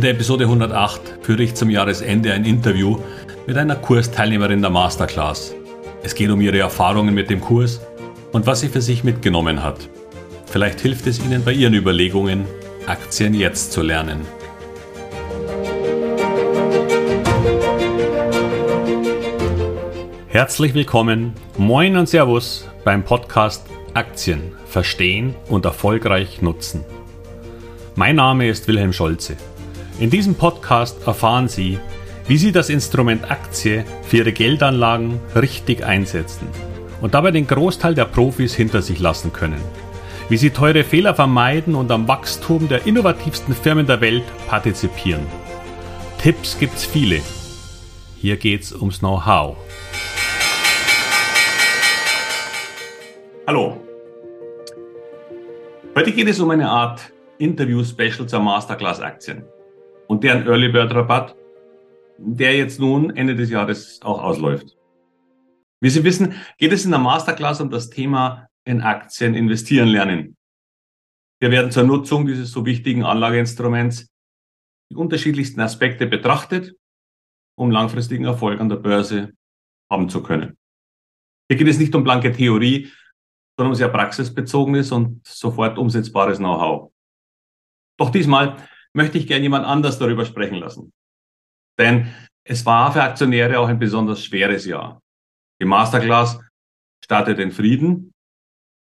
In der Episode 108 führe ich zum Jahresende ein Interview mit einer Kursteilnehmerin der Masterclass. Es geht um ihre Erfahrungen mit dem Kurs und was sie für sich mitgenommen hat. Vielleicht hilft es Ihnen bei Ihren Überlegungen, Aktien jetzt zu lernen. Herzlich willkommen, moin und Servus beim Podcast Aktien verstehen und erfolgreich nutzen. Mein Name ist Wilhelm Scholze. In diesem Podcast erfahren Sie, wie Sie das Instrument Aktie für Ihre Geldanlagen richtig einsetzen und dabei den Großteil der Profis hinter sich lassen können. Wie Sie teure Fehler vermeiden und am Wachstum der innovativsten Firmen der Welt partizipieren. Tipps gibt's viele. Hier geht's ums Know-how. Hallo. Heute geht es um eine Art Interview-Special zur Masterclass Aktien und deren Early Bird Rabatt, der jetzt nun Ende des Jahres auch ausläuft. Wie Sie wissen, geht es in der Masterclass um das Thema in Aktien investieren lernen. Wir werden zur Nutzung dieses so wichtigen Anlageinstruments die unterschiedlichsten Aspekte betrachtet, um langfristigen Erfolg an der Börse haben zu können. Hier geht es nicht um blanke Theorie, sondern um sehr praxisbezogenes und sofort umsetzbares Know-how. Doch diesmal möchte ich gern jemand anders darüber sprechen lassen. Denn es war für Aktionäre auch ein besonders schweres Jahr. Die Masterclass startet in Frieden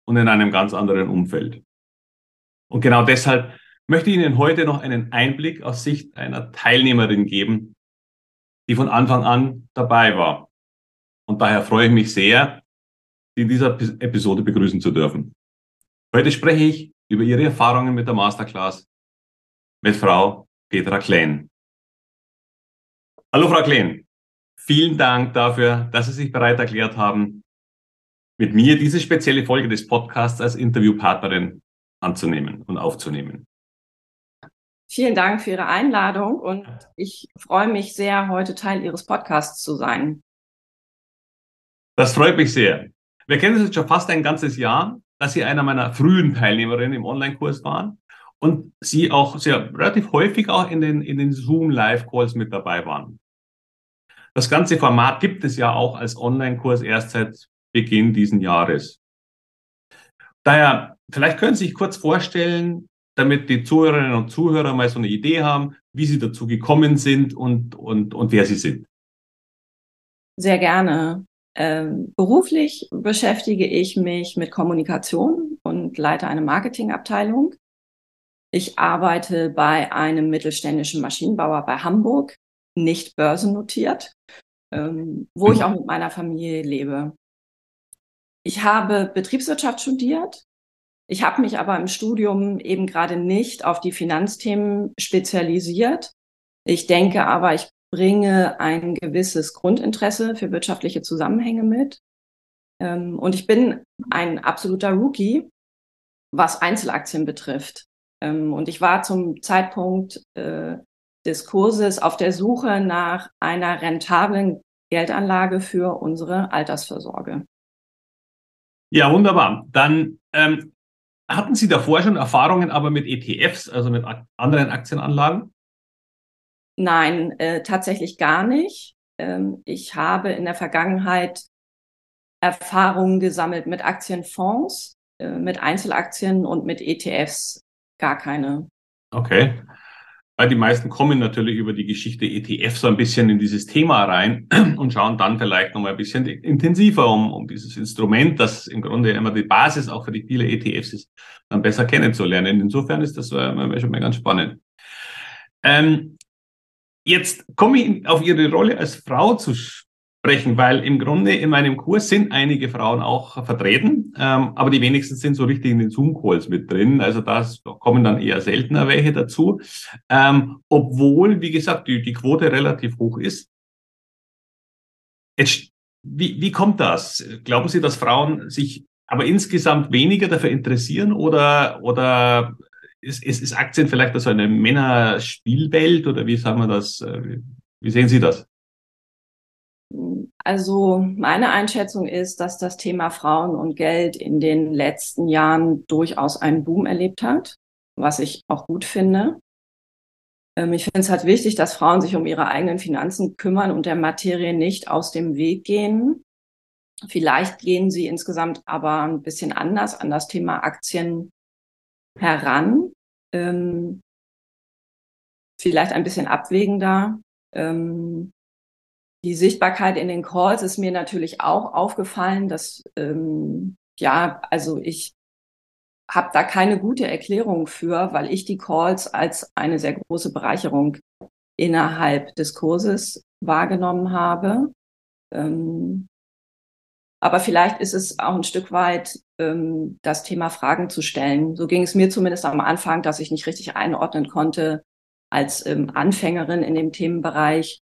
und in einem ganz anderen Umfeld. Und genau deshalb möchte ich Ihnen heute noch einen Einblick aus Sicht einer Teilnehmerin geben, die von Anfang an dabei war. Und daher freue ich mich sehr, Sie in dieser Episode begrüßen zu dürfen. Heute spreche ich über Ihre Erfahrungen mit der Masterclass mit Frau Petra Klein. Hallo Frau Klein, vielen Dank dafür, dass Sie sich bereit erklärt haben, mit mir diese spezielle Folge des Podcasts als Interviewpartnerin anzunehmen und aufzunehmen. Vielen Dank für Ihre Einladung und ich freue mich sehr, heute Teil Ihres Podcasts zu sein. Das freut mich sehr. Wir kennen es jetzt schon fast ein ganzes Jahr, dass Sie einer meiner frühen Teilnehmerinnen im Online-Kurs waren und Sie auch sehr relativ häufig auch in den, in den Zoom Live-Calls mit dabei waren. Das ganze Format gibt es ja auch als Online-Kurs erst seit Beginn diesen Jahres. Daher, vielleicht können Sie sich kurz vorstellen, damit die Zuhörerinnen und Zuhörer mal so eine Idee haben, wie Sie dazu gekommen sind und, und, und wer Sie sind. Sehr gerne. Ähm, beruflich beschäftige ich mich mit Kommunikation und leite eine Marketingabteilung. Ich arbeite bei einem mittelständischen Maschinenbauer bei Hamburg, nicht börsennotiert, ähm, wo ich auch mit meiner Familie lebe. Ich habe Betriebswirtschaft studiert. Ich habe mich aber im Studium eben gerade nicht auf die Finanzthemen spezialisiert. Ich denke aber, ich bringe ein gewisses Grundinteresse für wirtschaftliche Zusammenhänge mit. Ähm, und ich bin ein absoluter Rookie, was Einzelaktien betrifft. Ähm, und ich war zum Zeitpunkt äh, des Kurses auf der Suche nach einer rentablen Geldanlage für unsere Altersvorsorge. Ja, wunderbar. Dann ähm, hatten Sie davor schon Erfahrungen aber mit ETFs, also mit anderen Aktienanlagen? Nein, äh, tatsächlich gar nicht. Ähm, ich habe in der Vergangenheit Erfahrungen gesammelt mit Aktienfonds, äh, mit Einzelaktien und mit ETFs gar keine. Okay. Weil die meisten kommen natürlich über die Geschichte ETF so ein bisschen in dieses Thema rein und schauen dann vielleicht nochmal ein bisschen intensiver um, um dieses Instrument, das im Grunde immer die Basis auch für die viele ETFs ist, dann besser kennenzulernen. Insofern ist das äh, schon mal ganz spannend. Ähm, jetzt komme ich auf Ihre Rolle als Frau zu sprechen, weil im Grunde in meinem Kurs sind einige Frauen auch vertreten, ähm, aber die wenigsten sind so richtig in den Zoom-Calls mit drin. Also da kommen dann eher seltener welche dazu, ähm, obwohl, wie gesagt, die, die Quote relativ hoch ist. Jetzt, wie, wie kommt das? Glauben Sie, dass Frauen sich aber insgesamt weniger dafür interessieren oder, oder ist, ist, ist Aktien vielleicht so eine Männerspielwelt oder wie sagen wir das? Äh, wie sehen Sie das? Also meine Einschätzung ist, dass das Thema Frauen und Geld in den letzten Jahren durchaus einen Boom erlebt hat, was ich auch gut finde. Ähm, ich finde es halt wichtig, dass Frauen sich um ihre eigenen Finanzen kümmern und der Materie nicht aus dem Weg gehen. Vielleicht gehen sie insgesamt aber ein bisschen anders an das Thema Aktien heran. Ähm, vielleicht ein bisschen abwägender. Ähm, die Sichtbarkeit in den Calls ist mir natürlich auch aufgefallen, dass ähm, ja, also ich habe da keine gute Erklärung für, weil ich die Calls als eine sehr große Bereicherung innerhalb des Kurses wahrgenommen habe. Ähm, aber vielleicht ist es auch ein Stück weit ähm, das Thema Fragen zu stellen. So ging es mir zumindest am Anfang, dass ich nicht richtig einordnen konnte als ähm, Anfängerin in dem Themenbereich,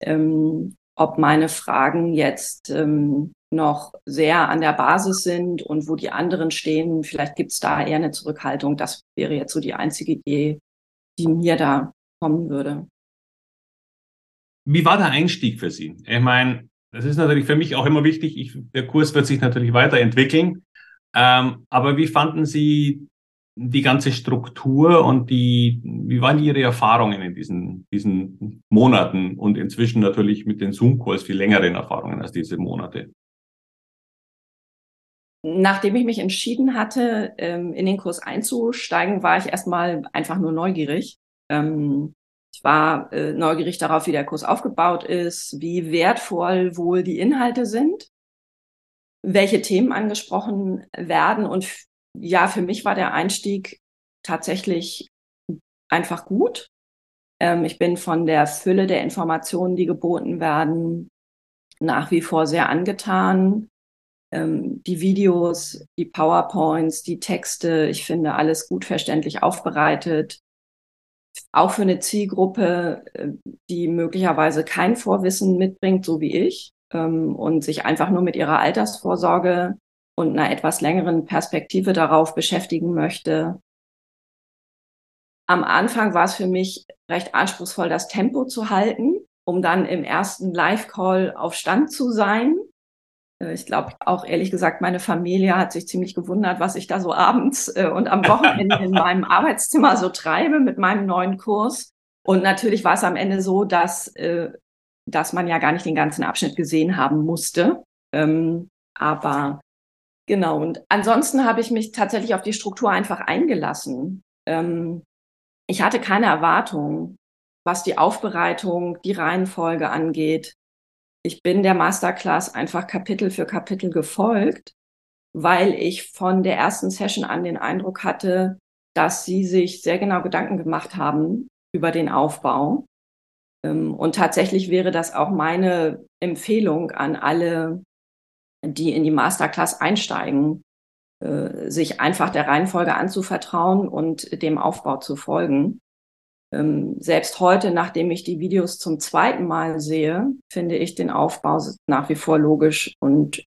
ähm, ob meine Fragen jetzt ähm, noch sehr an der Basis sind und wo die anderen stehen. Vielleicht gibt es da eher eine Zurückhaltung. Das wäre jetzt so die einzige Idee, die mir da kommen würde. Wie war der Einstieg für Sie? Ich meine, das ist natürlich für mich auch immer wichtig. Ich, der Kurs wird sich natürlich weiterentwickeln. Ähm, aber wie fanden Sie die ganze Struktur und die, wie waren Ihre Erfahrungen in diesen, diesen Monaten und inzwischen natürlich mit den Zoom-Calls viel längeren Erfahrungen als diese Monate? Nachdem ich mich entschieden hatte, ähm, in den Kurs einzusteigen, war ich erstmal einfach nur neugierig. Ähm, ich war äh, neugierig darauf, wie der Kurs aufgebaut ist, wie wertvoll wohl die Inhalte sind, welche Themen angesprochen werden. Und ja, für mich war der Einstieg tatsächlich einfach gut. Ähm, ich bin von der Fülle der Informationen, die geboten werden, nach wie vor sehr angetan ähm, die Videos, die PowerPoints, die Texte, ich finde alles gut verständlich aufbereitet. Auch für eine Zielgruppe, äh, die möglicherweise kein Vorwissen mitbringt, so wie ich, ähm, und sich einfach nur mit ihrer Altersvorsorge und einer etwas längeren Perspektive darauf beschäftigen möchte. Am Anfang war es für mich recht anspruchsvoll, das Tempo zu halten, um dann im ersten Live-Call auf Stand zu sein. Äh, ich glaube auch ehrlich gesagt, meine Familie hat sich ziemlich gewundert, was ich da so abends äh, und am Wochenende in meinem Arbeitszimmer so treibe mit meinem neuen Kurs. Und natürlich war es am Ende so, dass, äh, dass man ja gar nicht den ganzen Abschnitt gesehen haben musste. Ähm, aber genau, und ansonsten habe ich mich tatsächlich auf die Struktur einfach eingelassen. Ähm, ich hatte keine Erwartung, was die Aufbereitung, die Reihenfolge angeht ich bin der Masterclass einfach Kapitel für Kapitel gefolgt, weil ich von der ersten Session an den Eindruck hatte, dass sie sich sehr genau Gedanken gemacht haben über den Aufbau. Ähm, und tatsächlich wäre das auch meine Empfehlung an alle, die in die Masterclass einsteigen, äh, sich einfach der Reihenfolge anzuvertrauen und dem Aufbau zu folgen. Ähm, selbst heute, nachdem ich die Videos zum zweiten Mal sehe, finde ich den Aufbau nach wie vor logisch und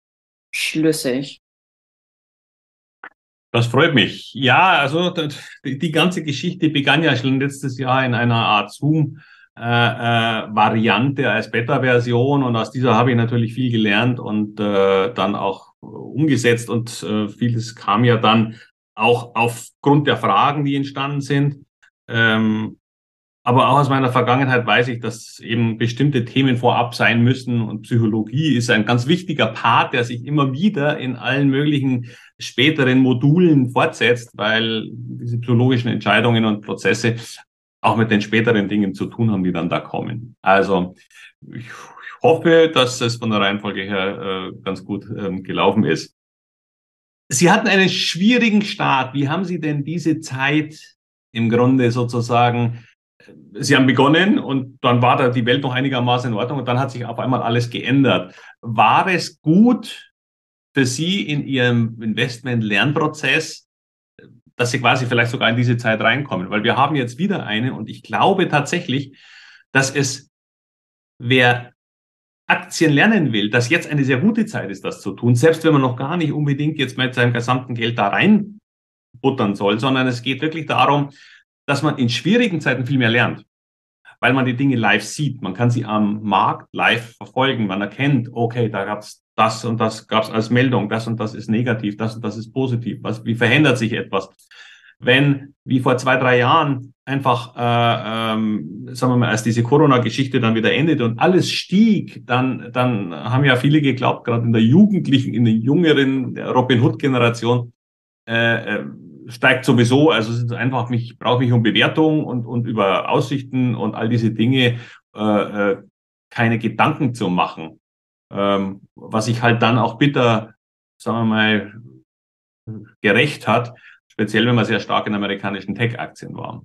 schlüssig. Das freut mich. Ja, also die ganze Geschichte begann ja schon letztes Jahr in einer Art Zoom-Variante äh, äh, als Beta-Version und aus dieser habe ich natürlich viel gelernt und äh, dann auch umgesetzt und äh, vieles kam ja dann auch aufgrund der Fragen, die entstanden sind. Ähm, aber auch aus meiner Vergangenheit weiß ich, dass eben bestimmte Themen vorab sein müssen. Und Psychologie ist ein ganz wichtiger Part, der sich immer wieder in allen möglichen späteren Modulen fortsetzt, weil diese psychologischen Entscheidungen und Prozesse auch mit den späteren Dingen zu tun haben, die dann da kommen. Also ich hoffe, dass es von der Reihenfolge her äh, ganz gut ähm, gelaufen ist. Sie hatten einen schwierigen Start. Wie haben Sie denn diese Zeit im Grunde sozusagen Sie haben begonnen und dann war da die Welt noch einigermaßen in Ordnung und dann hat sich auf einmal alles geändert. War es gut für Sie in Ihrem Investment-Lernprozess, dass Sie quasi vielleicht sogar in diese Zeit reinkommen? Weil wir haben jetzt wieder eine und ich glaube tatsächlich, dass es, wer Aktien lernen will, dass jetzt eine sehr gute Zeit ist, das zu tun, selbst wenn man noch gar nicht unbedingt jetzt mit seinem gesamten Geld da reinbuttern soll, sondern es geht wirklich darum, dass man in schwierigen Zeiten viel mehr lernt, weil man die Dinge live sieht. Man kann sie am Markt live verfolgen. Man erkennt, okay, da gab's das und das gab's als Meldung, das und das ist negativ, das und das ist positiv. Was, wie verändert sich etwas? wenn, wie vor zwei, drei Jahren, einfach, äh, ähm, sagen wir mal, als diese Corona-Geschichte dann wieder endet und alles stieg, dann, dann haben ja viele geglaubt, gerade in der Jugendlichen, in der jüngeren Robin Hood-Generation, äh, äh, steigt sowieso, also es ist einfach, mich brauche mich um Bewertung und, und über Aussichten und all diese Dinge äh, äh, keine Gedanken zu machen. Ähm, was ich halt dann auch bitter, sagen wir mal, gerecht hat, speziell wenn man sehr stark in amerikanischen Tech-Aktien war.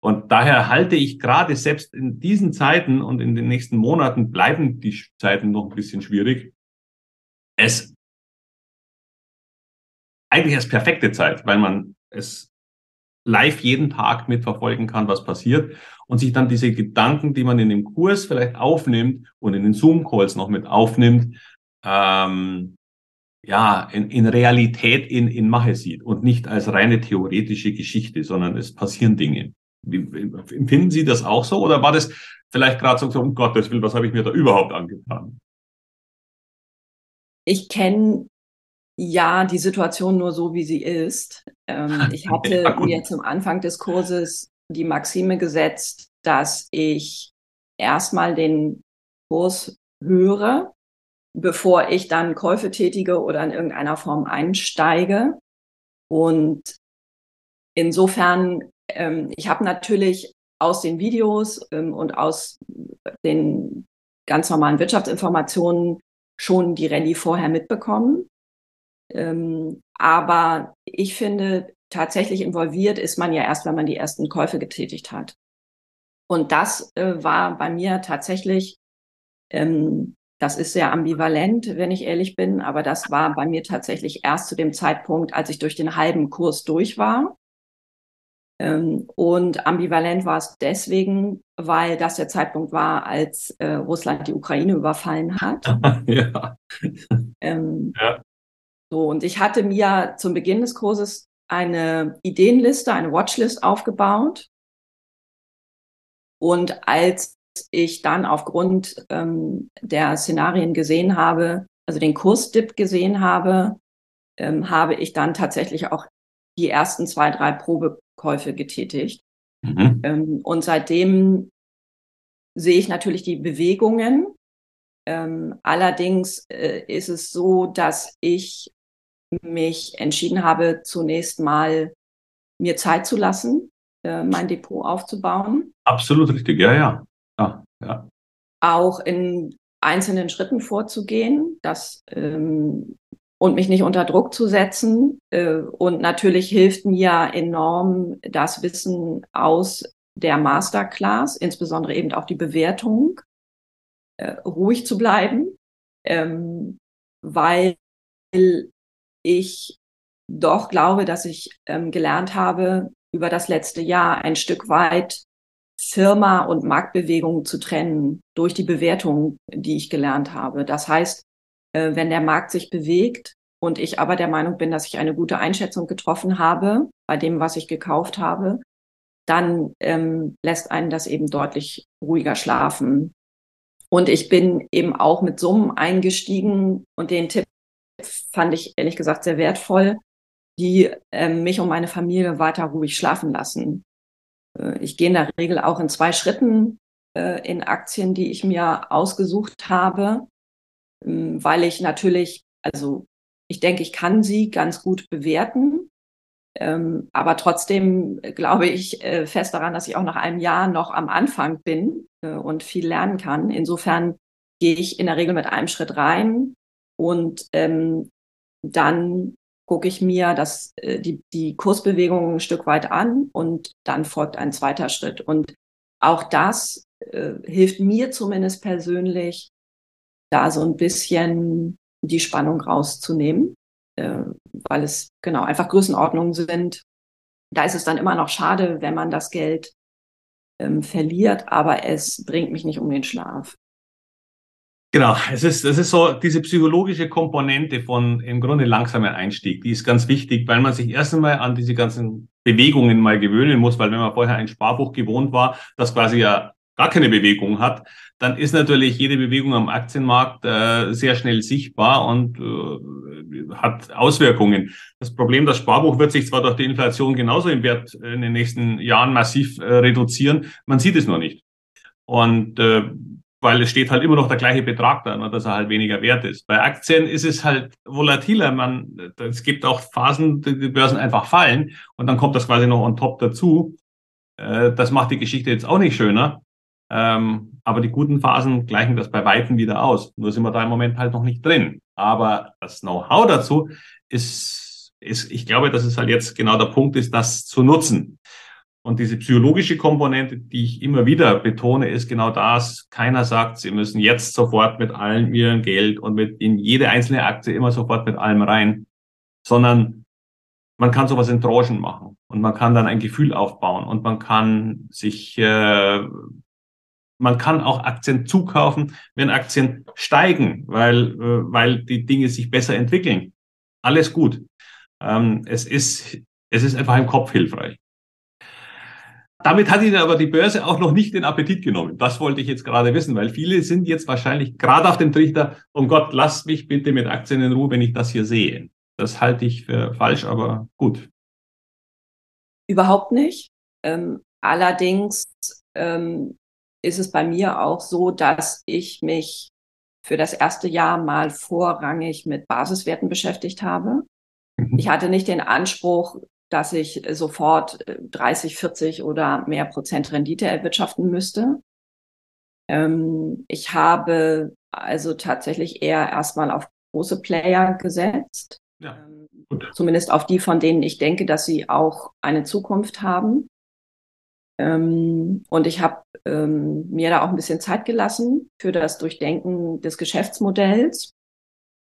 Und daher halte ich gerade selbst in diesen Zeiten und in den nächsten Monaten bleiben die Zeiten noch ein bisschen schwierig. Es eigentlich als perfekte Zeit, weil man es live jeden Tag mitverfolgen kann, was passiert und sich dann diese Gedanken, die man in dem Kurs vielleicht aufnimmt und in den Zoom-Calls noch mit aufnimmt, ähm, ja, in, in Realität in, in Mache sieht und nicht als reine theoretische Geschichte, sondern es passieren Dinge. Empfinden Sie das auch so oder war das vielleicht gerade so, um Gottes Willen, was habe ich mir da überhaupt angetan? Ich kenne ja die Situation nur so, wie sie ist. Ähm, ich hatte ja, mir zum Anfang des Kurses die Maxime gesetzt, dass ich erstmal den Kurs höre, bevor ich dann Käufe tätige oder in irgendeiner Form einsteige. Und insofern ähm, ich habe natürlich aus den Videos ähm, und aus den ganz normalen Wirtschaftsinformationen schon die Rallye vorher mitbekommen. Ähm, aber ich finde, tatsächlich involviert ist man ja erst, wenn man die ersten Käufe getätigt hat. Und das äh, war bei mir tatsächlich, ähm, das ist sehr ambivalent, wenn ich ehrlich bin, aber das war bei mir tatsächlich erst zu dem Zeitpunkt, als ich durch den halben Kurs durch war. Ähm, und ambivalent war es deswegen, weil das der Zeitpunkt war, als äh, Russland die Ukraine überfallen hat. ja. Ähm, ja. So, und ich hatte mir zum Beginn des Kurses eine Ideenliste, eine Watchlist aufgebaut. Und als ich dann aufgrund ähm, der Szenarien gesehen habe, also den Kursdip gesehen habe, ähm, habe ich dann tatsächlich auch die ersten zwei, drei Probekäufe getätigt. Mhm. Ähm, und seitdem sehe ich natürlich die Bewegungen. Ähm, allerdings äh, ist es so, dass ich mich entschieden habe, zunächst mal mir Zeit zu lassen, äh, mein Depot aufzubauen. Absolut richtig, ja, ja. ja, ja. Auch in einzelnen Schritten vorzugehen. Das ähm, und mich nicht unter Druck zu setzen. Äh, und natürlich hilft mir enorm das Wissen aus der Masterclass, insbesondere eben auch die Bewertung, äh, ruhig zu bleiben, ähm, weil ich doch glaube, dass ich ähm, gelernt habe, über das letzte Jahr ein Stück weit Firma und Marktbewegung zu trennen durch die Bewertung, die ich gelernt habe. Das heißt, äh, wenn der Markt sich bewegt und ich aber der Meinung bin, dass ich eine gute Einschätzung getroffen habe bei dem, was ich gekauft habe, dann ähm, lässt einen das eben deutlich ruhiger schlafen. Und ich bin eben auch mit Summen eingestiegen und den Tipp fand ich ehrlich gesagt sehr wertvoll, die äh, mich und meine Familie weiter ruhig schlafen lassen. Äh, ich gehe in der Regel auch in zwei Schritten äh, in Aktien, die ich mir ausgesucht habe. Ähm, weil ich natürlich, also ich denke, ich kann sie ganz gut bewerten. Ähm, aber trotzdem glaube ich äh, fest daran, dass ich auch nach einem Jahr noch am Anfang bin äh, und viel lernen kann. Insofern gehe ich in der Regel mit einem Schritt rein und ähm, dann gucke ich mir das, äh, die, die Kursbewegung ein Stück weit an und dann folgt ein zweiter Schritt. Und auch das äh, hilft mir zumindest persönlich, da so ein bisschen die Spannung rauszunehmen, äh, weil es genau einfach Größenordnungen sind. Da ist es dann immer noch schade, wenn man das Geld ähm, verliert, aber es bringt mich nicht um den Schlaf. Genau, es ist, es ist so diese psychologische Komponente von im Grunde langsamer Einstieg, die ist ganz wichtig, weil man sich erst einmal an diese ganzen Bewegungen mal gewöhnen muss, weil wenn man vorher ein Sparbuch gewohnt war, das quasi ja gar keine Bewegung hat, dann ist natürlich jede Bewegung am Aktienmarkt äh, sehr schnell sichtbar und äh, hat Auswirkungen. Das Problem, das Sparbuch wird sich zwar durch die Inflation genauso im Wert in den nächsten Jahren massiv äh, reduzieren, man sieht es nur nicht. Und äh, weil es steht halt immer noch der gleiche Betrag da, nur dass er halt weniger wert ist. Bei Aktien ist es halt volatiler. Man, es gibt auch Phasen, die Börsen einfach fallen und dann kommt das quasi noch on top dazu. Äh, das macht die Geschichte jetzt auch nicht schöner. Ähm, aber die guten Phasen gleichen das bei Weitem wieder aus. Nur sind wir da im Moment halt noch nicht drin. Aber das Know-how dazu ist, ist, ich glaube, dass es halt jetzt genau der Punkt ist, das zu nutzen. Und diese psychologische Komponente, die ich immer wieder betone, ist genau das. Keiner sagt, sie müssen jetzt sofort mit allem ihrem Geld und mit in jede einzelne Aktie immer sofort mit allem rein, sondern man kann sowas in Tranchen machen und man kann dann ein Gefühl aufbauen und man kann sich, äh, man kann auch Aktien zukaufen, wenn Aktien steigen, weil, äh, weil die Dinge sich besser entwickeln. Alles gut. Ähm, es ist, es ist einfach im Kopf hilfreich. Damit hat Ihnen aber die Börse auch noch nicht den Appetit genommen. Das wollte ich jetzt gerade wissen, weil viele sind jetzt wahrscheinlich gerade auf dem Trichter, um Gott, lass mich bitte mit Aktien in Ruhe, wenn ich das hier sehe. Das halte ich für falsch, aber gut. Überhaupt nicht. Ähm, allerdings ähm, ist es bei mir auch so, dass ich mich für das erste Jahr mal vorrangig mit Basiswerten beschäftigt habe. Mhm. Ich hatte nicht den Anspruch, dass ich sofort 30, äh, 40 oder mehr Prozent Rendite erwirtschaften müsste. Ähm, ich habe also tatsächlich eher erstmal auf große Player gesetzt. Ja, ähm, zumindest auf die, von denen ich denke, dass sie auch eine Zukunft haben. Ähm, und ich habe mir da auch ein bisschen Zeit gelassen für das Durchdenken des Geschäftsmodells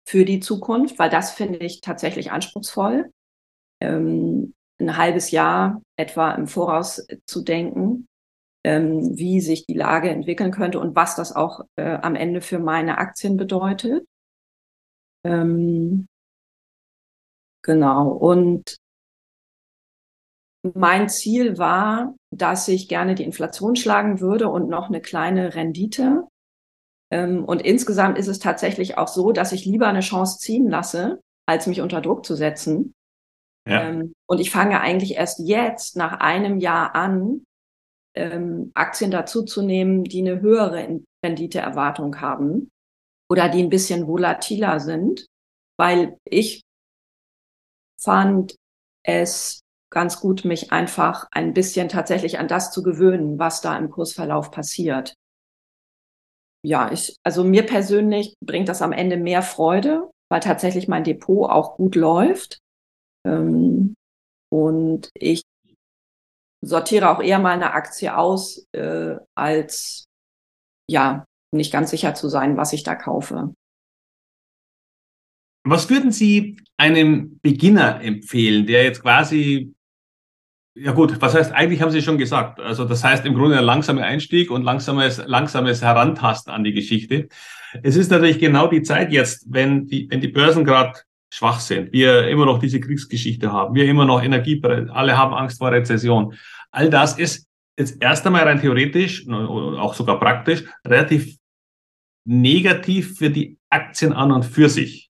für die Zukunft, weil das finde ich tatsächlich anspruchsvoll ähm, ein halbes Jahr etwa im Voraus zu denken, ähm, wie sich die Lage entwickeln könnte und was das auch äh, am Ende für meine Aktien bedeutet. Ähm, genau. Und mein Ziel war, dass ich gerne die Inflation schlagen würde und noch eine kleine Rendite. Ähm, und insgesamt ist es tatsächlich auch so, dass ich lieber eine Chance ziehen lasse, als mich unter Druck zu setzen. Ja. Ähm, und ich fange eigentlich erst jetzt nach einem Jahr an, ähm, Aktien dazuzunehmen, die eine höhere Renditeerwartung haben oder die ein bisschen volatiler sind, weil ich fand es ganz gut, mich einfach ein bisschen tatsächlich an das zu gewöhnen, was da im Kursverlauf passiert. Ja, ich, also mir persönlich bringt das am Ende mehr Freude, weil tatsächlich mein Depot auch gut läuft. Ähm, und ich sortiere auch eher mal eine Aktie aus, äh, als ja, nicht ganz sicher zu sein, was ich da kaufe. Was würden Sie einem Beginner empfehlen, der jetzt quasi, ja gut, was heißt, eigentlich haben Sie schon gesagt, also das heißt im Grunde ein langsamer Einstieg und langsames, langsames Herantasten an die Geschichte. Es ist natürlich genau die Zeit jetzt, wenn die, wenn die Börsen gerade schwach sind, wir immer noch diese Kriegsgeschichte haben, wir immer noch Energie, alle haben Angst vor Rezession. All das ist jetzt erst einmal rein theoretisch, auch sogar praktisch, relativ negativ für die Aktien an und für sich.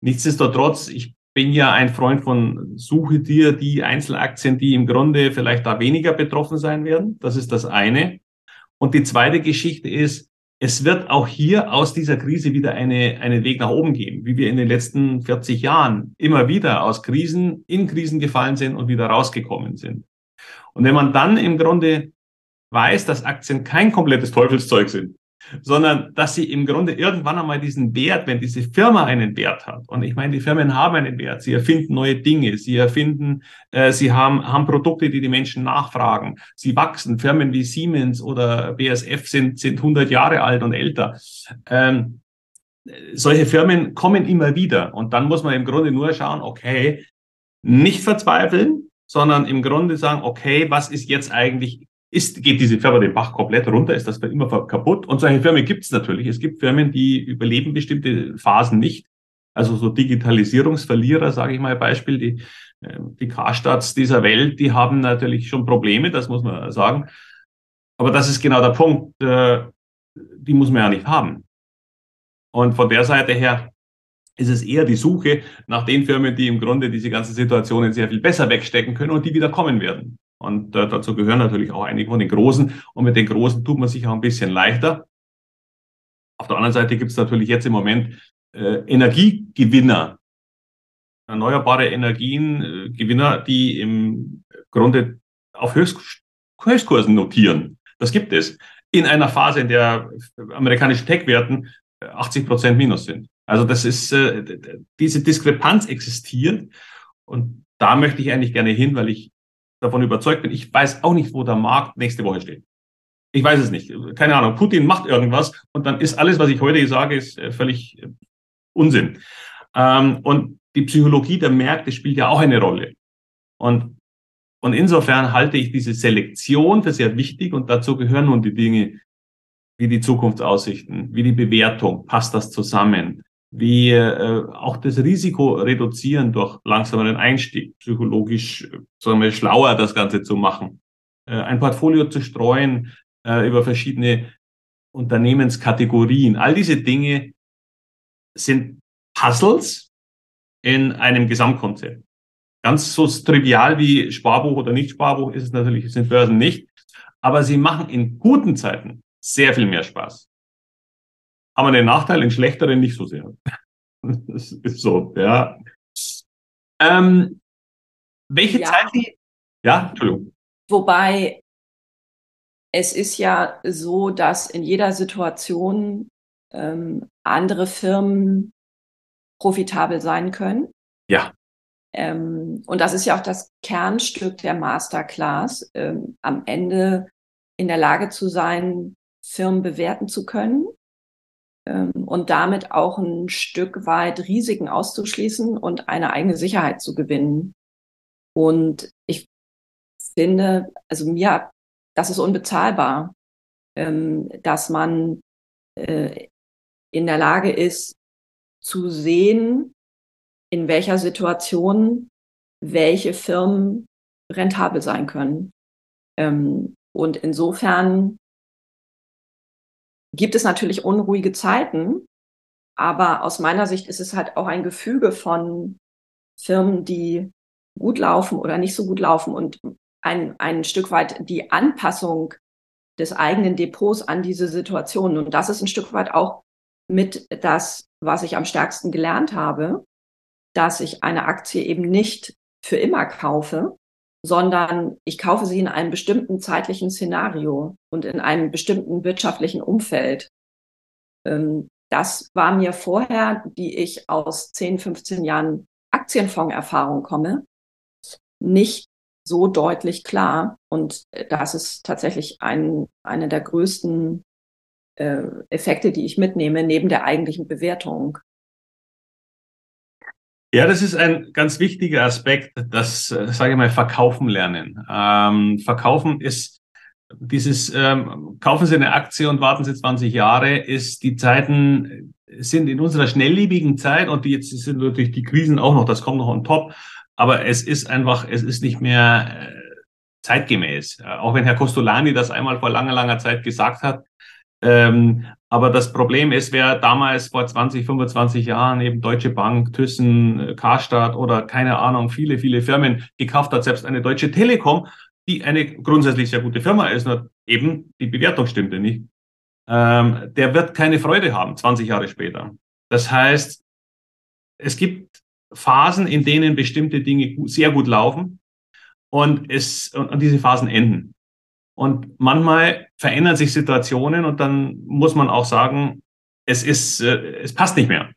Nichtsdestotrotz, ich bin ja ein Freund von suche dir die Einzelaktien, die im Grunde vielleicht da weniger betroffen sein werden. Das ist das eine. Und die zweite Geschichte ist, es wird auch hier aus dieser Krise wieder eine, einen Weg nach oben geben, wie wir in den letzten 40 Jahren immer wieder aus Krisen in Krisen gefallen sind und wieder rausgekommen sind. Und wenn man dann im Grunde weiß, dass Aktien kein komplettes Teufelszeug sind, sondern dass sie im Grunde irgendwann einmal diesen Wert, wenn diese Firma einen Wert hat, und ich meine, die Firmen haben einen Wert, sie erfinden neue Dinge, sie erfinden, äh, sie haben, haben Produkte, die die Menschen nachfragen, sie wachsen, Firmen wie Siemens oder BSF sind, sind 100 Jahre alt und älter. Ähm, solche Firmen kommen immer wieder und dann muss man im Grunde nur schauen, okay, nicht verzweifeln, sondern im Grunde sagen, okay, was ist jetzt eigentlich ist, geht diese Firma den Bach komplett runter, ist das für immer kaputt. Und solche Firmen gibt es natürlich. Es gibt Firmen, die überleben bestimmte Phasen nicht. Also so Digitalisierungsverlierer, sage ich mal Beispiel, die, äh, die Karstadts dieser Welt, die haben natürlich schon Probleme, das muss man sagen. Aber das ist genau der Punkt, äh, die muss man ja nicht haben. Und von der Seite her ist es eher die Suche nach den Firmen, die im Grunde diese ganzen Situationen sehr viel besser wegstecken können und die wieder kommen werden. Und äh, dazu gehören natürlich auch einige von den Großen. Und mit den Großen tut man sich auch ein bisschen leichter. Auf der anderen Seite gibt es natürlich jetzt im Moment äh, Energiegewinner, erneuerbare Energien, äh, Gewinner, die im Grunde auf Höchst, Höchstkursen notieren. Das gibt es. In einer Phase, in der amerikanische Tech-Werten 80 Prozent minus sind. Also das ist, äh, diese Diskrepanz existiert und da möchte ich eigentlich gerne hin, weil ich davon überzeugt bin. Ich weiß auch nicht, wo der Markt nächste Woche steht. Ich weiß es nicht. Keine Ahnung. Putin macht irgendwas und dann ist alles, was ich heute sage, ist äh, völlig äh, Unsinn. Ähm, und die Psychologie der Märkte spielt ja auch eine Rolle. Und, und insofern halte ich diese Selektion für sehr wichtig und dazu gehören nun die Dinge wie die Zukunftsaussichten, wie die Bewertung, passt das zusammen, wie äh, auch das Risiko reduzieren durch langsameren Einstieg, psychologisch sagen wir, schlauer das Ganze zu machen, äh, ein Portfolio zu streuen äh, über verschiedene Unternehmenskategorien. All diese Dinge sind Puzzles in einem Gesamtkonzept. Ganz so trivial wie Sparbuch oder nicht Sparbuch ist es natürlich, sind Börsen nicht. Aber sie machen in guten Zeiten sehr viel mehr Spaß haben wir den Nachteil, in schlechteren nicht so sehr. Das ist so, ja. Ähm, welche ja. Zeit? Ja, Entschuldigung. Wobei es ist ja so, dass in jeder Situation ähm, andere Firmen profitabel sein können. Ja. Ähm, und das ist ja auch das Kernstück der Masterclass, ähm, am Ende in der Lage zu sein, Firmen bewerten zu können und damit auch ein Stück weit Risiken auszuschließen und eine eigene Sicherheit zu gewinnen. Und ich finde, also mir, das ist unbezahlbar, ähm, dass man äh, in der Lage ist zu sehen, in welcher Situation welche Firmen rentabel sein können. Ähm, und insofern gibt es natürlich unruhige Zeiten, aber aus meiner Sicht ist es halt auch ein Gefüge von Firmen, die gut laufen oder nicht so gut laufen und ein, ein Stück weit die Anpassung des eigenen Depots an diese Situation. Und das ist ein Stück weit auch mit das, was ich am stärksten gelernt habe, dass ich eine Aktie eben nicht für immer kaufe, sondern ich kaufe sie in einem bestimmten zeitlichen Szenario und in einem bestimmten wirtschaftlichen Umfeld. Ähm, das war mir vorher, die ich aus 10, 15 Jahren Aktienfondserfahrung komme, nicht so deutlich klar. Und das ist tatsächlich ein, eine der größten äh, Effekte, die ich mitnehme, neben der eigentlichen Bewertung. Ja, das ist ein ganz wichtiger Aspekt, das, äh, sage ich mal, Verkaufen lernen. Ähm, Verkaufen ist dieses, ähm, kaufen Sie eine Aktie und warten Sie 20 Jahre, ist die Zeiten sind in unserer schnelllebigen Zeit und jetzt sind natürlich die Krisen auch noch, das kommt noch on top, aber es ist einfach, es ist nicht mehr äh, zeitgemäß. Äh, auch wenn Herr Costolani das einmal vor langer, langer Zeit gesagt hat, ähm, aber das Problem ist, wer damals vor 20, 25 Jahren eben Deutsche Bank, Thyssen, Karstadt oder keine Ahnung, viele, viele Firmen gekauft hat, selbst eine Deutsche Telekom, die eine grundsätzlich sehr gute Firma ist, nur eben die Bewertung stimmte nicht, ähm, der wird keine Freude haben 20 Jahre später. Das heißt, es gibt Phasen, in denen bestimmte Dinge sehr gut laufen und es und diese Phasen enden. Und manchmal verändern sich Situationen und dann muss man auch sagen, es ist, äh, es passt nicht mehr.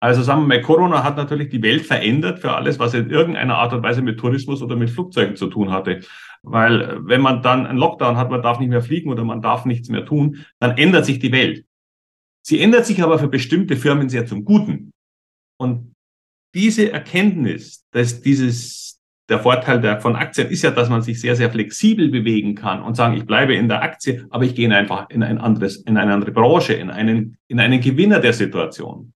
Also sagen wir mal, Corona hat natürlich die Welt verändert für alles, was in irgendeiner Art und Weise mit Tourismus oder mit Flugzeugen zu tun hatte. Weil äh, wenn man dann einen Lockdown hat, man darf nicht mehr fliegen oder man darf nichts mehr tun, dann ändert sich die Welt. Sie ändert sich aber für bestimmte Firmen sehr zum Guten. Und diese Erkenntnis, dass dieses der Vorteil der, von Aktien ist ja, dass man sich sehr, sehr flexibel bewegen kann und sagen, ich bleibe in der Aktie, aber ich gehe einfach in ein anderes, in eine andere Branche, in einen, in einen Gewinner der Situation.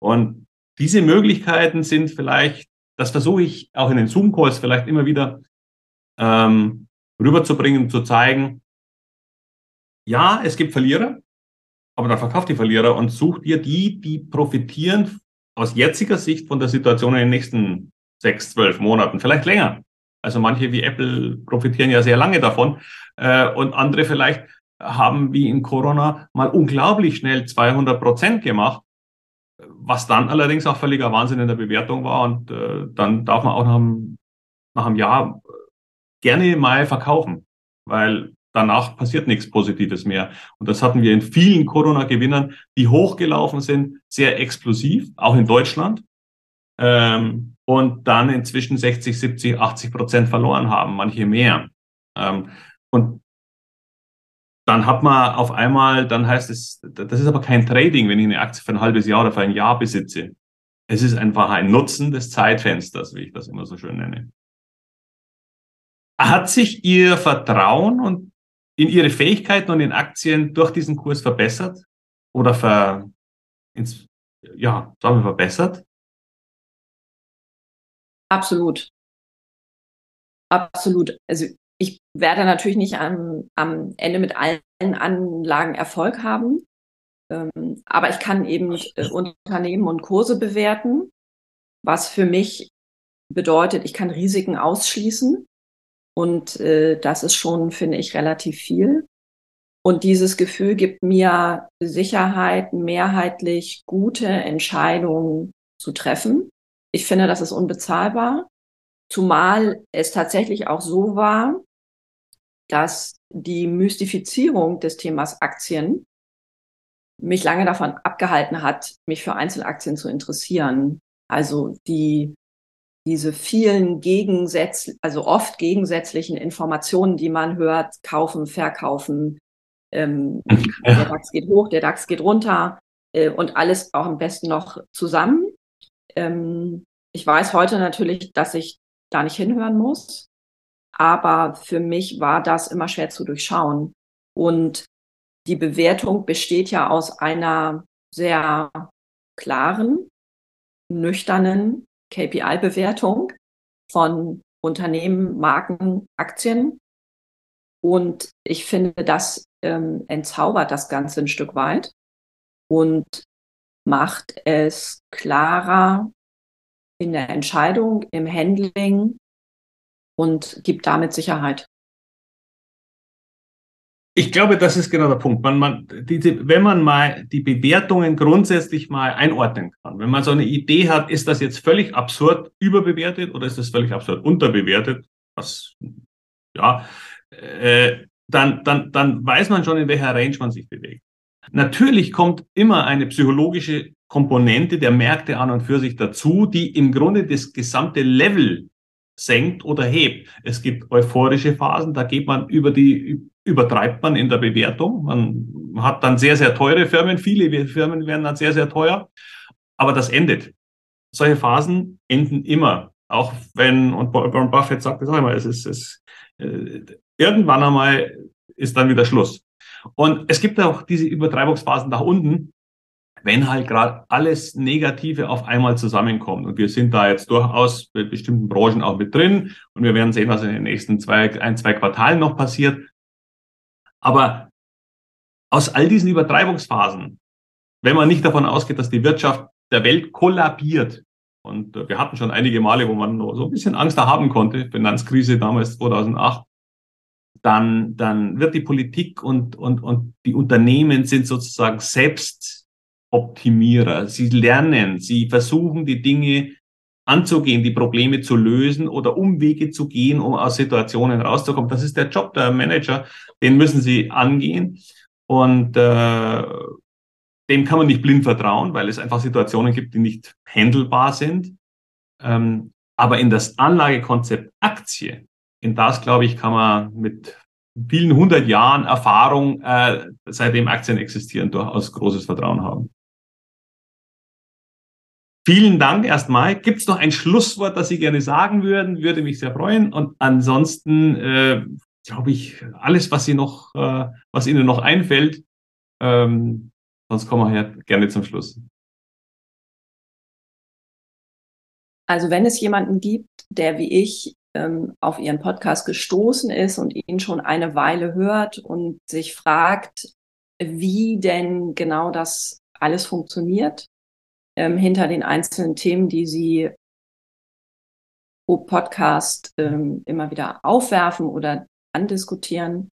Und diese Möglichkeiten sind vielleicht, das versuche ich auch in den Zoom-Calls vielleicht immer wieder ähm, rüberzubringen, zu zeigen, ja, es gibt Verlierer, aber dann verkauft die Verlierer und sucht dir die, die profitieren aus jetziger Sicht von der Situation in den nächsten sechs, zwölf Monaten, vielleicht länger. Also manche wie Apple profitieren ja sehr lange davon äh, und andere vielleicht haben wie in Corona mal unglaublich schnell 200 Prozent gemacht, was dann allerdings auch völliger Wahnsinn in der Bewertung war und äh, dann darf man auch nach einem, nach einem Jahr gerne mal verkaufen, weil danach passiert nichts Positives mehr. Und das hatten wir in vielen Corona-Gewinnern, die hochgelaufen sind, sehr explosiv, auch in Deutschland. Ähm, und dann inzwischen 60, 70, 80 Prozent verloren haben, manche mehr. Ähm, und dann hat man auf einmal, dann heißt es, das ist aber kein Trading, wenn ich eine Aktie für ein halbes Jahr oder für ein Jahr besitze. Es ist einfach ein Nutzen des Zeitfensters, wie ich das immer so schön nenne. Hat sich Ihr Vertrauen und in Ihre Fähigkeiten und in Aktien durch diesen Kurs verbessert? Oder ver, ins, ja, sagen wir verbessert? Absolut. Absolut. Also ich werde natürlich nicht am, am Ende mit allen Anlagen Erfolg haben. Ähm, aber ich kann eben äh, Unternehmen und Kurse bewerten, was für mich bedeutet, ich kann Risiken ausschließen. Und äh, das ist schon, finde ich, relativ viel. Und dieses Gefühl gibt mir Sicherheit, mehrheitlich gute Entscheidungen zu treffen. Ich finde, das ist unbezahlbar. Zumal es tatsächlich auch so war, dass die Mystifizierung des Themas Aktien mich lange davon abgehalten hat, mich für Einzelaktien zu interessieren. Also die, diese vielen Gegensätz, also oft gegensätzlichen Informationen, die man hört, kaufen, verkaufen, ähm, ja. der DAX geht hoch, der DAX geht runter äh, und alles auch am besten noch zusammen. Ähm, ich weiß heute natürlich, dass ich da nicht hinhören muss. Aber für mich war das immer schwer zu durchschauen. Und die Bewertung besteht ja aus einer sehr klaren, nüchternen KPI-Bewertung von Unternehmen, Marken, Aktien. Und ich finde, das ähm, entzaubert das Ganze ein Stück weit und macht es klarer in der Entscheidung, im Handling und gibt damit Sicherheit. Ich glaube, das ist genau der Punkt. Man, man, diese, wenn man mal die Bewertungen grundsätzlich mal einordnen kann, wenn man so eine Idee hat, ist das jetzt völlig absurd überbewertet oder ist das völlig absurd unterbewertet, was, ja, äh, dann, dann, dann weiß man schon, in welcher Range man sich bewegt. Natürlich kommt immer eine psychologische Komponente der Märkte an und für sich dazu, die im Grunde das gesamte Level senkt oder hebt. Es gibt euphorische Phasen, da geht man über die, übertreibt man in der Bewertung. Man hat dann sehr, sehr teure Firmen. Viele Firmen werden dann sehr, sehr teuer. Aber das endet. Solche Phasen enden immer. Auch wenn, und Warren Buffett sagt das auch immer, es ist, es, äh, irgendwann einmal ist dann wieder Schluss. Und es gibt auch diese Übertreibungsphasen nach unten, wenn halt gerade alles Negative auf einmal zusammenkommt. Und wir sind da jetzt durchaus bei bestimmten Branchen auch mit drin. Und wir werden sehen, was in den nächsten zwei, ein, zwei Quartalen noch passiert. Aber aus all diesen Übertreibungsphasen, wenn man nicht davon ausgeht, dass die Wirtschaft der Welt kollabiert, und wir hatten schon einige Male, wo man so ein bisschen Angst da haben konnte, Finanzkrise damals 2008, dann, dann wird die Politik und, und, und die Unternehmen sind sozusagen selbst Optimierer. Sie lernen, sie versuchen die Dinge anzugehen, die Probleme zu lösen oder Umwege zu gehen, um aus Situationen rauszukommen. Das ist der Job der Manager, den müssen sie angehen und äh, dem kann man nicht blind vertrauen, weil es einfach Situationen gibt, die nicht handelbar sind. Ähm, aber in das Anlagekonzept Aktie, in das, glaube ich, kann man mit vielen hundert Jahren Erfahrung, äh, seitdem Aktien existieren, durchaus großes Vertrauen haben. Vielen Dank erstmal. Gibt es noch ein Schlusswort, das Sie gerne sagen würden? Würde mich sehr freuen. Und ansonsten äh, glaube ich, alles, was Sie noch, äh, was Ihnen noch einfällt. Ähm, sonst kommen wir gerne zum Schluss. Also wenn es jemanden gibt, der wie ich ähm, auf Ihren Podcast gestoßen ist und ihn schon eine Weile hört und sich fragt, wie denn genau das alles funktioniert ähm, hinter den einzelnen Themen, die Sie pro Podcast ähm, immer wieder aufwerfen oder andiskutieren,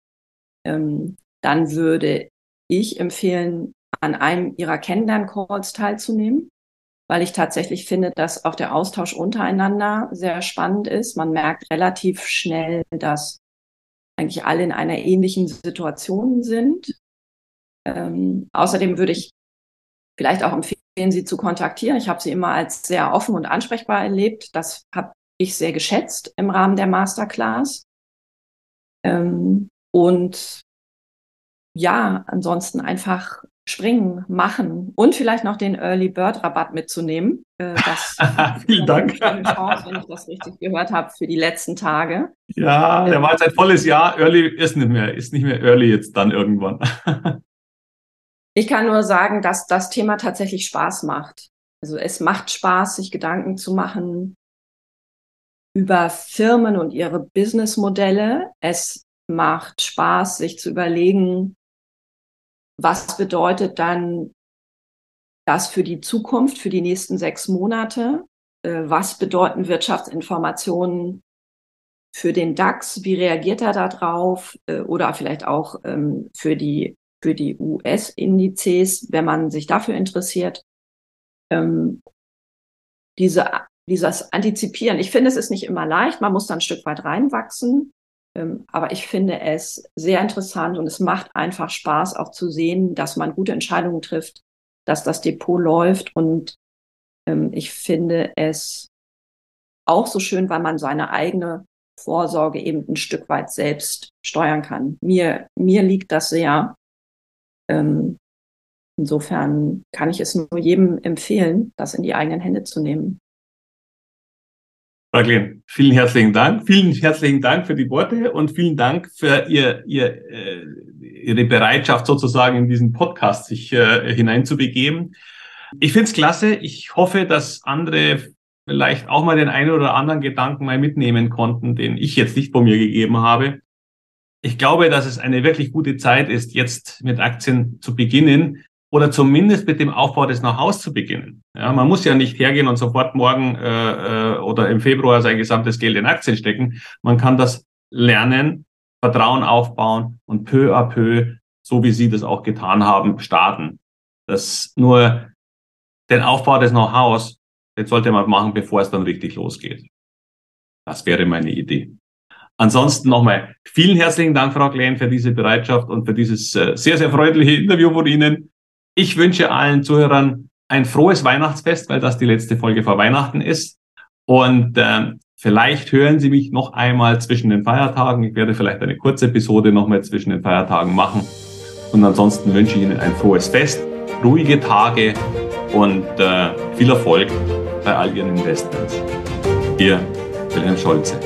ähm, dann würde ich empfehlen, an einem Ihrer Kennenlern-Calls teilzunehmen weil ich tatsächlich finde, dass auch der Austausch untereinander sehr spannend ist. Man merkt relativ schnell, dass eigentlich alle in einer ähnlichen Situation sind. Ähm, außerdem würde ich vielleicht auch empfehlen, Sie zu kontaktieren. Ich habe Sie immer als sehr offen und ansprechbar erlebt. Das habe ich sehr geschätzt im Rahmen der Masterclass. Ähm, und ja, ansonsten einfach springen, machen und vielleicht noch den Early Bird Rabatt mitzunehmen. Äh, das Vielen Dank. Chance, wenn ich das richtig gehört habe, für die letzten Tage. Ja, der war jetzt ein volles Jahr. Early ist nicht mehr, ist nicht mehr Early jetzt dann irgendwann. ich kann nur sagen, dass das Thema tatsächlich Spaß macht. Also es macht Spaß, sich Gedanken zu machen über Firmen und ihre Businessmodelle. Es macht Spaß, sich zu überlegen, was bedeutet dann das für die Zukunft, für die nächsten sechs Monate? Äh, was bedeuten Wirtschaftsinformationen für den DAX? Wie reagiert er darauf? Äh, oder vielleicht auch ähm, für die, für die US-Indizes, wenn man sich dafür interessiert. Ähm, diese, dieses Antizipieren. Ich finde, es ist nicht immer leicht. Man muss da ein Stück weit reinwachsen. Ähm, aber ich finde es sehr interessant und es macht einfach Spaß auch zu sehen, dass man gute Entscheidungen trifft, dass das Depot läuft und ähm, ich finde es auch so schön, weil man seine eigene Vorsorge eben ein Stück weit selbst steuern kann. Mir, mir liegt das sehr. Ähm, insofern kann ich es nur jedem empfehlen, das in die eigenen Hände zu nehmen. Jacqueline, vielen herzlichen Dank. Vielen herzlichen Dank für die Worte und vielen Dank für Ihr, Ihr, äh, Ihre Bereitschaft sozusagen in diesen Podcast sich äh, hineinzubegeben. Ich finde es klasse. Ich hoffe, dass andere vielleicht auch mal den einen oder anderen Gedanken mal mitnehmen konnten, den ich jetzt nicht von mir gegeben habe. Ich glaube, dass es eine wirklich gute Zeit ist, jetzt mit Aktien zu beginnen, oder zumindest mit dem Aufbau des Know-hows zu beginnen. Ja, man muss ja nicht hergehen und sofort morgen äh, äh, oder im Februar sein gesamtes Geld in Aktien stecken. Man kann das lernen, Vertrauen aufbauen und peu à peu, so wie Sie das auch getan haben, starten. Das nur den Aufbau des Know-hows, den sollte man machen, bevor es dann richtig losgeht. Das wäre meine Idee. Ansonsten nochmal vielen herzlichen Dank, Frau Klein, für diese Bereitschaft und für dieses äh, sehr, sehr freundliche Interview von Ihnen. Ich wünsche allen Zuhörern ein frohes Weihnachtsfest, weil das die letzte Folge vor Weihnachten ist. Und äh, vielleicht hören Sie mich noch einmal zwischen den Feiertagen. Ich werde vielleicht eine kurze Episode nochmal zwischen den Feiertagen machen. Und ansonsten wünsche ich Ihnen ein frohes Fest, ruhige Tage und äh, viel Erfolg bei all Ihren Investments. Ihr Wilhelm Scholze.